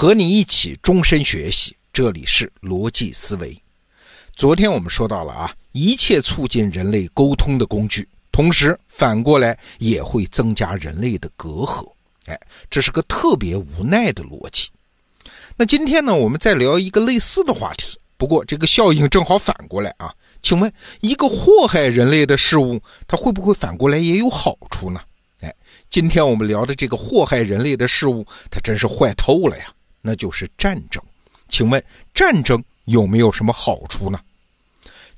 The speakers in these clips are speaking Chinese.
和你一起终身学习，这里是逻辑思维。昨天我们说到了啊，一切促进人类沟通的工具，同时反过来也会增加人类的隔阂。哎，这是个特别无奈的逻辑。那今天呢，我们再聊一个类似的话题，不过这个效应正好反过来啊。请问，一个祸害人类的事物，它会不会反过来也有好处呢？哎，今天我们聊的这个祸害人类的事物，它真是坏透了呀！那就是战争。请问，战争有没有什么好处呢？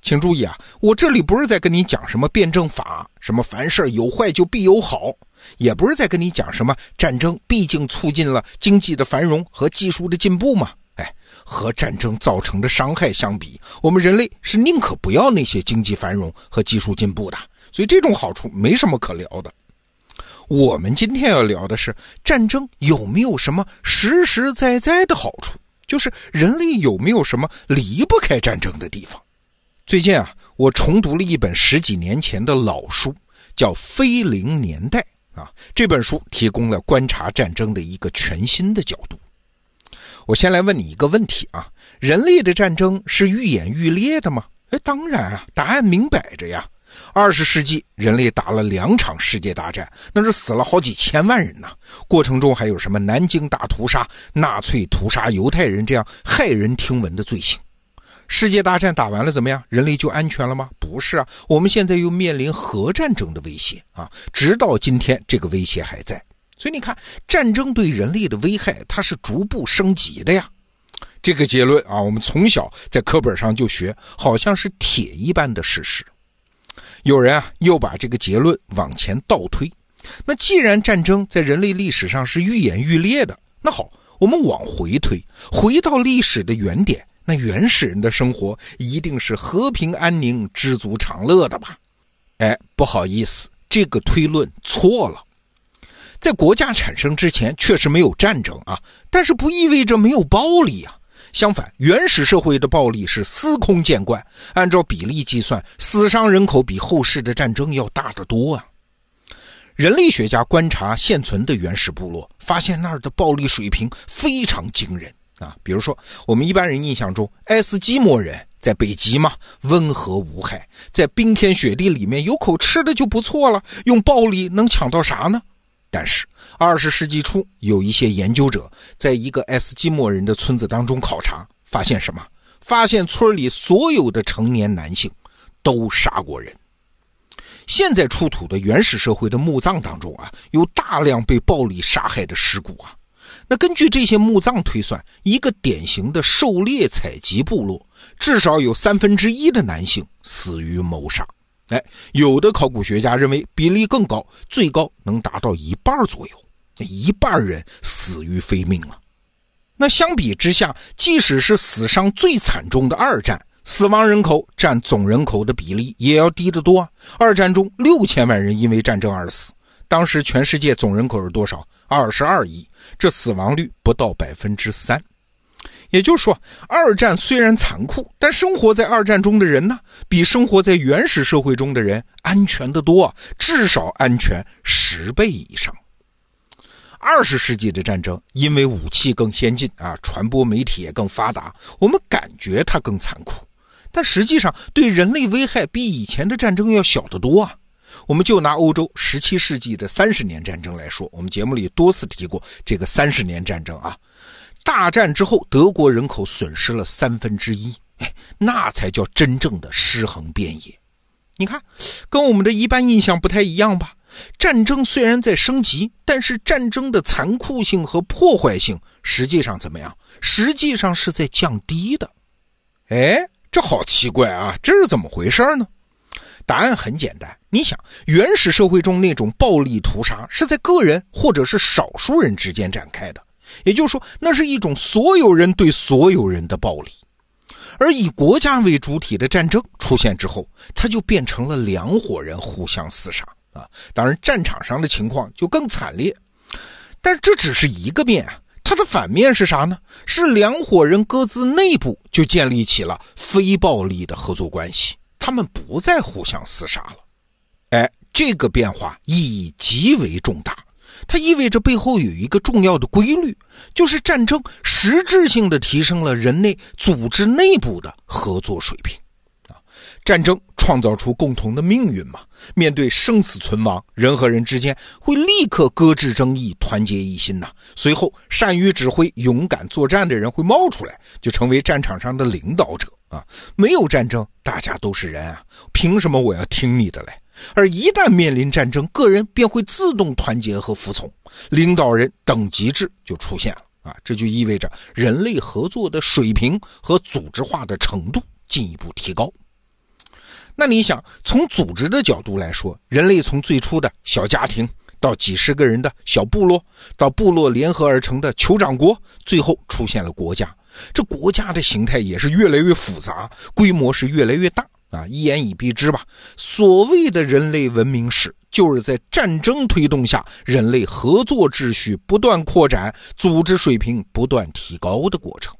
请注意啊，我这里不是在跟你讲什么辩证法，什么凡事有坏就必有好，也不是在跟你讲什么战争毕竟促进了经济的繁荣和技术的进步嘛。哎，和战争造成的伤害相比，我们人类是宁可不要那些经济繁荣和技术进步的，所以这种好处没什么可聊的。我们今天要聊的是战争有没有什么实实在在的好处，就是人类有没有什么离不开战争的地方。最近啊，我重读了一本十几年前的老书，叫《非零年代》啊。这本书提供了观察战争的一个全新的角度。我先来问你一个问题啊：人类的战争是愈演愈烈的吗？哎，当然啊，答案明摆着呀。二十世纪，人类打了两场世界大战，那是死了好几千万人呐。过程中还有什么南京大屠杀、纳粹屠杀犹太人这样骇人听闻的罪行。世界大战打完了怎么样？人类就安全了吗？不是啊，我们现在又面临核战争的威胁啊！直到今天，这个威胁还在。所以你看，战争对人类的危害，它是逐步升级的呀。这个结论啊，我们从小在课本上就学，好像是铁一般的事实。有人啊，又把这个结论往前倒推。那既然战争在人类历史上是愈演愈烈的，那好，我们往回推，回到历史的原点，那原始人的生活一定是和平安宁、知足常乐的吧？哎，不好意思，这个推论错了。在国家产生之前，确实没有战争啊，但是不意味着没有暴力啊。相反，原始社会的暴力是司空见惯，按照比例计算，死伤人口比后世的战争要大得多啊。人类学家观察现存的原始部落，发现那儿的暴力水平非常惊人啊。比如说，我们一般人印象中，爱斯基摩人在北极嘛，温和无害，在冰天雪地里面有口吃的就不错了，用暴力能抢到啥呢？但是，二十世纪初，有一些研究者在一个爱斯基摩人的村子当中考察，发现什么？发现村里所有的成年男性都杀过人。现在出土的原始社会的墓葬当中啊，有大量被暴力杀害的尸骨啊。那根据这些墓葬推算，一个典型的狩猎采集部落，至少有三分之一的男性死于谋杀。哎，有的考古学家认为比例更高，最高能达到一半左右，一半人死于非命了。那相比之下，即使是死伤最惨重的二战，死亡人口占总人口的比例也要低得多啊。二战中六千万人因为战争而死，当时全世界总人口是多少？二十二亿，这死亡率不到百分之三。也就是说，二战虽然残酷，但生活在二战中的人呢，比生活在原始社会中的人安全得多，至少安全十倍以上。二十世纪的战争，因为武器更先进啊，传播媒体也更发达，我们感觉它更残酷，但实际上对人类危害比以前的战争要小得多啊。我们就拿欧洲十七世纪的三十年战争来说，我们节目里多次提过这个三十年战争啊。大战之后，德国人口损失了三分之一，哎，那才叫真正的尸横遍野。你看，跟我们的一般印象不太一样吧？战争虽然在升级，但是战争的残酷性和破坏性实际上怎么样？实际上是在降低的。哎，这好奇怪啊！这是怎么回事呢？答案很简单，你想，原始社会中那种暴力屠杀是在个人或者是少数人之间展开的。也就是说，那是一种所有人对所有人的暴力，而以国家为主体的战争出现之后，它就变成了两伙人互相厮杀啊！当然，战场上的情况就更惨烈，但这只是一个面啊，它的反面是啥呢？是两伙人各自内部就建立起了非暴力的合作关系，他们不再互相厮杀了。哎，这个变化意义极为重大。它意味着背后有一个重要的规律，就是战争实质性的提升了人类组织内部的合作水平。啊，战争创造出共同的命运嘛。面对生死存亡，人和人之间会立刻搁置争议，团结一心呐。随后，善于指挥、勇敢作战的人会冒出来，就成为战场上的领导者啊。没有战争，大家都是人啊，凭什么我要听你的嘞？而一旦面临战争，个人便会自动团结和服从，领导人等级制就出现了啊！这就意味着人类合作的水平和组织化的程度进一步提高。那你想，从组织的角度来说，人类从最初的小家庭，到几十个人的小部落，到部落联合而成的酋长国，最后出现了国家，这国家的形态也是越来越复杂，规模是越来越大。啊，一言以蔽之吧，所谓的人类文明史，就是在战争推动下，人类合作秩序不断扩展，组织水平不断提高的过程。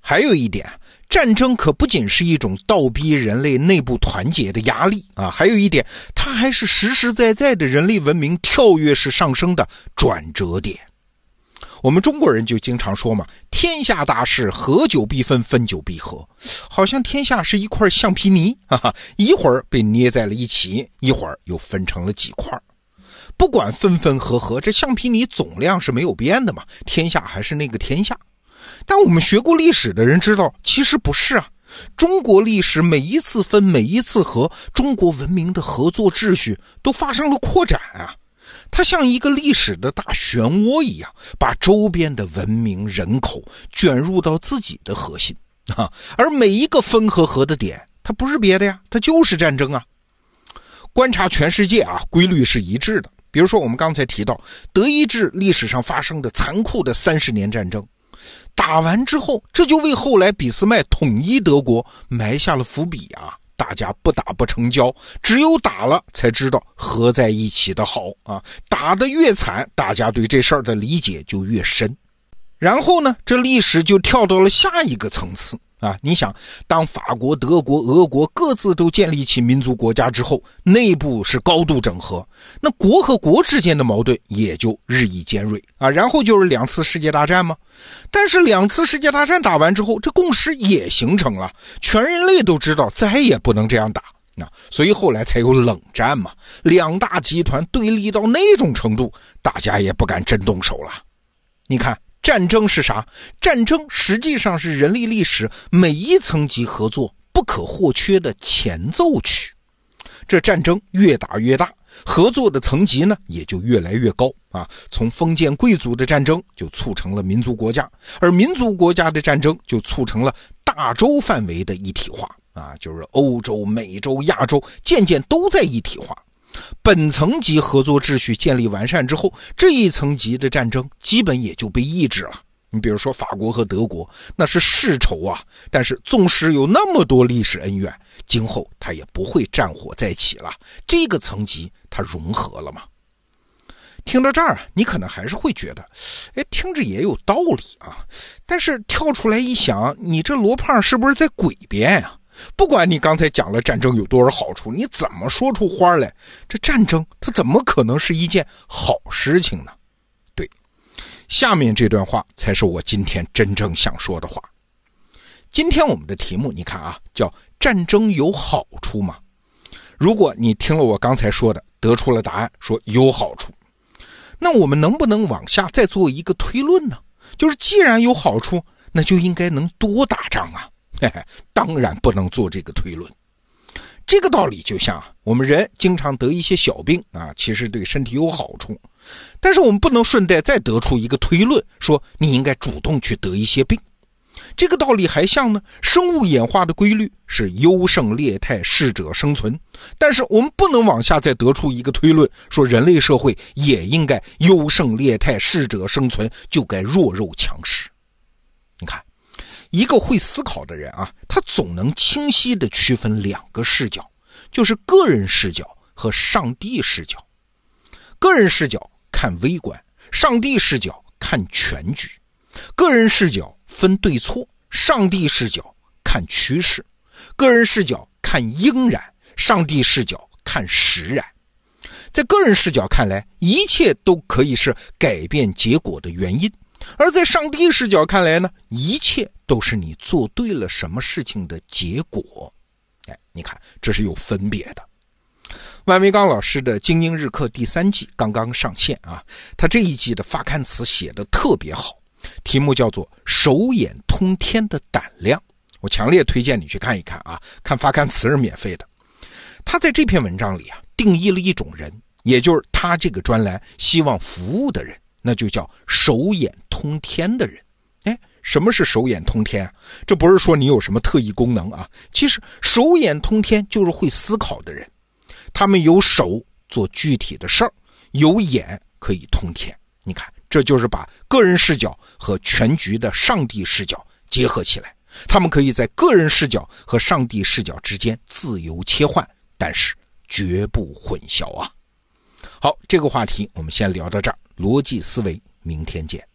还有一点，战争可不仅是一种倒逼人类内部团结的压力啊，还有一点，它还是实实在在的人类文明跳跃式上升的转折点。我们中国人就经常说嘛，天下大事，合久必分，分久必合，好像天下是一块橡皮泥，哈哈，一会儿被捏在了一起，一会儿又分成了几块。不管分分合合，这橡皮泥总量是没有变的嘛，天下还是那个天下。但我们学过历史的人知道，其实不是啊。中国历史每一次分，每一次合，中国文明的合作秩序都发生了扩展啊。它像一个历史的大漩涡一样，把周边的文明人口卷入到自己的核心 啊。而每一个分和合的点，它不是别的呀，它就是战争啊。观察全世界啊，规律是一致的。比如说，我们刚才提到德意志历史上发生的残酷的三十年战争，打完之后，这就为后来俾斯麦统一德国埋下了伏笔啊。大家不打不成交，只有打了才知道合在一起的好啊！打得越惨，大家对这事儿的理解就越深。然后呢，这历史就跳到了下一个层次啊！你想，当法国、德国、俄国各自都建立起民族国家之后，内部是高度整合，那国和国之间的矛盾也就日益尖锐啊！然后就是两次世界大战吗？但是两次世界大战打完之后，这共识也形成了，全人类都知道再也不能这样打，那所以后来才有冷战嘛。两大集团对立到那种程度，大家也不敢真动手了。你看。战争是啥？战争实际上是人类历史每一层级合作不可或缺的前奏曲。这战争越打越大，合作的层级呢也就越来越高啊。从封建贵族的战争就促成了民族国家，而民族国家的战争就促成了大洲范围的一体化啊，就是欧洲、美洲、亚洲渐渐都在一体化。本层级合作秩序建立完善之后，这一层级的战争基本也就被抑制了。你比如说法国和德国，那是世仇啊，但是纵使有那么多历史恩怨，今后他也不会战火再起了。这个层级它融合了吗？听到这儿，你可能还是会觉得，哎，听着也有道理啊。但是跳出来一想，你这罗胖是不是在诡辩啊？不管你刚才讲了战争有多少好处，你怎么说出花来？这战争它怎么可能是一件好事情呢？对，下面这段话才是我今天真正想说的话。今天我们的题目你看啊，叫“战争有好处吗？”如果你听了我刚才说的，得出了答案，说有好处，那我们能不能往下再做一个推论呢？就是既然有好处，那就应该能多打仗啊。嘿嘿，当然不能做这个推论。这个道理就像我们人经常得一些小病啊，其实对身体有好处。但是我们不能顺带再得出一个推论，说你应该主动去得一些病。这个道理还像呢，生物演化的规律是优胜劣汰，适者生存。但是我们不能往下再得出一个推论，说人类社会也应该优胜劣汰，适者生存，就该弱肉强食。你看。一个会思考的人啊，他总能清晰地区分两个视角，就是个人视角和上帝视角。个人视角看微观，上帝视角看全局；个人视角分对错，上帝视角看趋势；个人视角看应然，上帝视角看实然。在个人视角看来，一切都可以是改变结果的原因；而在上帝视角看来呢，一切都是你做对了什么事情的结果。哎，你看，这是有分别的。万维刚老师的《精英日课》第三季刚刚上线啊，他这一季的发刊词写的特别好，题目叫做“手眼通天的胆量”。我强烈推荐你去看一看啊，看发刊词是免费的。他在这篇文章里啊，定义了一种人，也就是他这个专栏希望服务的人，那就叫手眼通天的人。哎，什么是手眼通天啊？这不是说你有什么特异功能啊，其实手眼通天就是会思考的人。他们有手做具体的事儿，有眼可以通天。你看，这就是把个人视角和全局的上帝视角结合起来。他们可以在个人视角和上帝视角之间自由切换，但是绝不混淆啊！好，这个话题我们先聊到这儿。逻辑思维，明天见。